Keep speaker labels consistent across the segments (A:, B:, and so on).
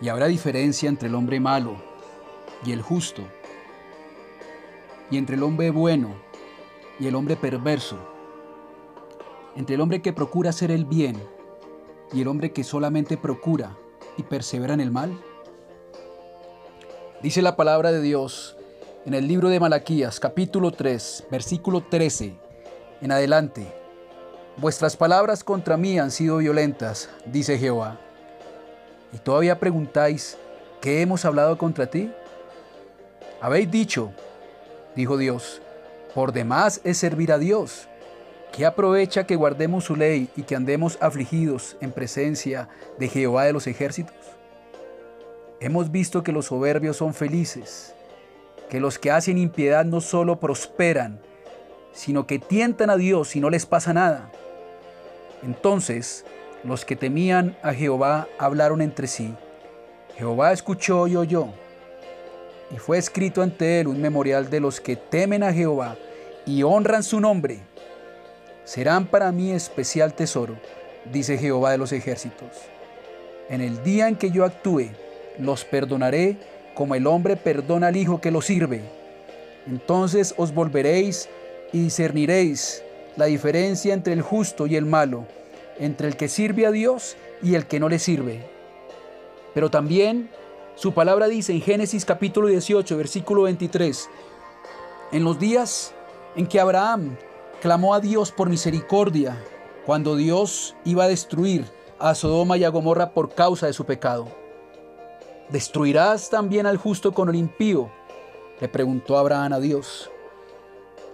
A: Y habrá diferencia entre el hombre malo y el justo, y entre el hombre bueno y el hombre perverso, entre el hombre que procura hacer el bien y el hombre que solamente procura y persevera en el mal. Dice la palabra de Dios en el libro de Malaquías capítulo 3, versículo 13 en adelante. Vuestras palabras contra mí han sido violentas, dice Jehová. ¿Y todavía preguntáis, ¿qué hemos hablado contra ti? Habéis dicho, dijo Dios, por demás es servir a Dios. ¿Qué aprovecha que guardemos su ley y que andemos afligidos en presencia de Jehová de los ejércitos? Hemos visto que los soberbios son felices, que los que hacen impiedad no solo prosperan, sino que tientan a Dios y no les pasa nada. Entonces los que temían a Jehová hablaron entre sí. Jehová escuchó y oyó. Y fue escrito ante él un memorial de los que temen a Jehová y honran su nombre. Serán para mí especial tesoro, dice Jehová de los ejércitos. En el día en que yo actúe, los perdonaré como el hombre perdona al hijo que lo sirve. Entonces os volveréis y discerniréis la diferencia entre el justo y el malo, entre el que sirve a Dios y el que no le sirve. Pero también su palabra dice en Génesis capítulo 18, versículo 23, en los días en que Abraham clamó a Dios por misericordia, cuando Dios iba a destruir a Sodoma y a Gomorra por causa de su pecado. ¿Destruirás también al justo con el impío? Le preguntó Abraham a Dios.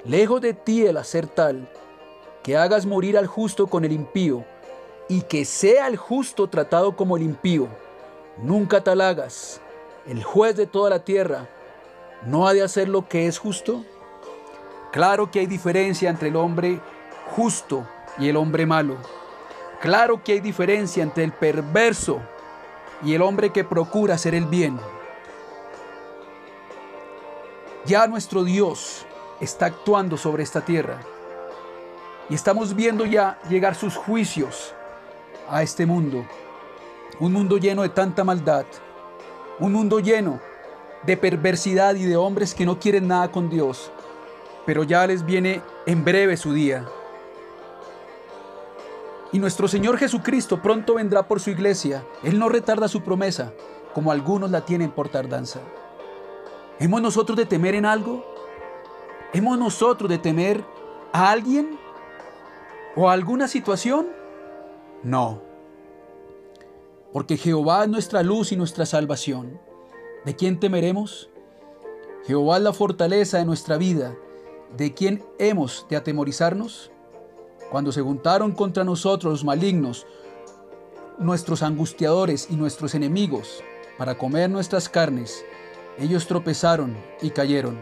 A: Lejos de ti el hacer tal, que hagas morir al justo con el impío, y que sea el justo tratado como el impío. Nunca tal hagas. El juez de toda la tierra no ha de hacer lo que es justo. Claro que hay diferencia entre el hombre justo y el hombre malo. Claro que hay diferencia entre el perverso y el hombre que procura hacer el bien. Ya nuestro Dios está actuando sobre esta tierra. Y estamos viendo ya llegar sus juicios a este mundo. Un mundo lleno de tanta maldad. Un mundo lleno de perversidad y de hombres que no quieren nada con Dios. Pero ya les viene en breve su día. Y nuestro Señor Jesucristo pronto vendrá por su iglesia. Él no retarda su promesa, como algunos la tienen por tardanza. ¿Hemos nosotros de temer en algo? ¿Hemos nosotros de temer a alguien o a alguna situación? No. Porque Jehová es nuestra luz y nuestra salvación. ¿De quién temeremos? Jehová es la fortaleza de nuestra vida. ¿De quién hemos de atemorizarnos? Cuando se juntaron contra nosotros los malignos, nuestros angustiadores y nuestros enemigos, para comer nuestras carnes, ellos tropezaron y cayeron.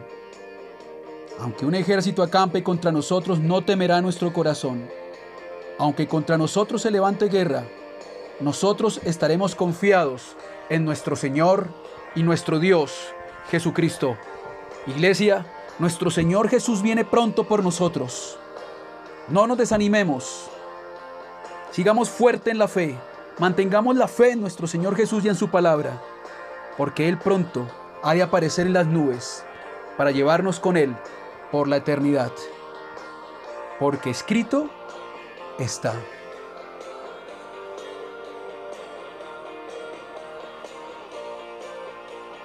A: Aunque un ejército acampe contra nosotros, no temerá nuestro corazón. Aunque contra nosotros se levante guerra, nosotros estaremos confiados en nuestro Señor y nuestro Dios, Jesucristo. Iglesia, nuestro Señor Jesús viene pronto por nosotros. No nos desanimemos. Sigamos fuerte en la fe. Mantengamos la fe en nuestro Señor Jesús y en su palabra, porque Él pronto ha de aparecer en las nubes para llevarnos con Él por la eternidad. Porque escrito está.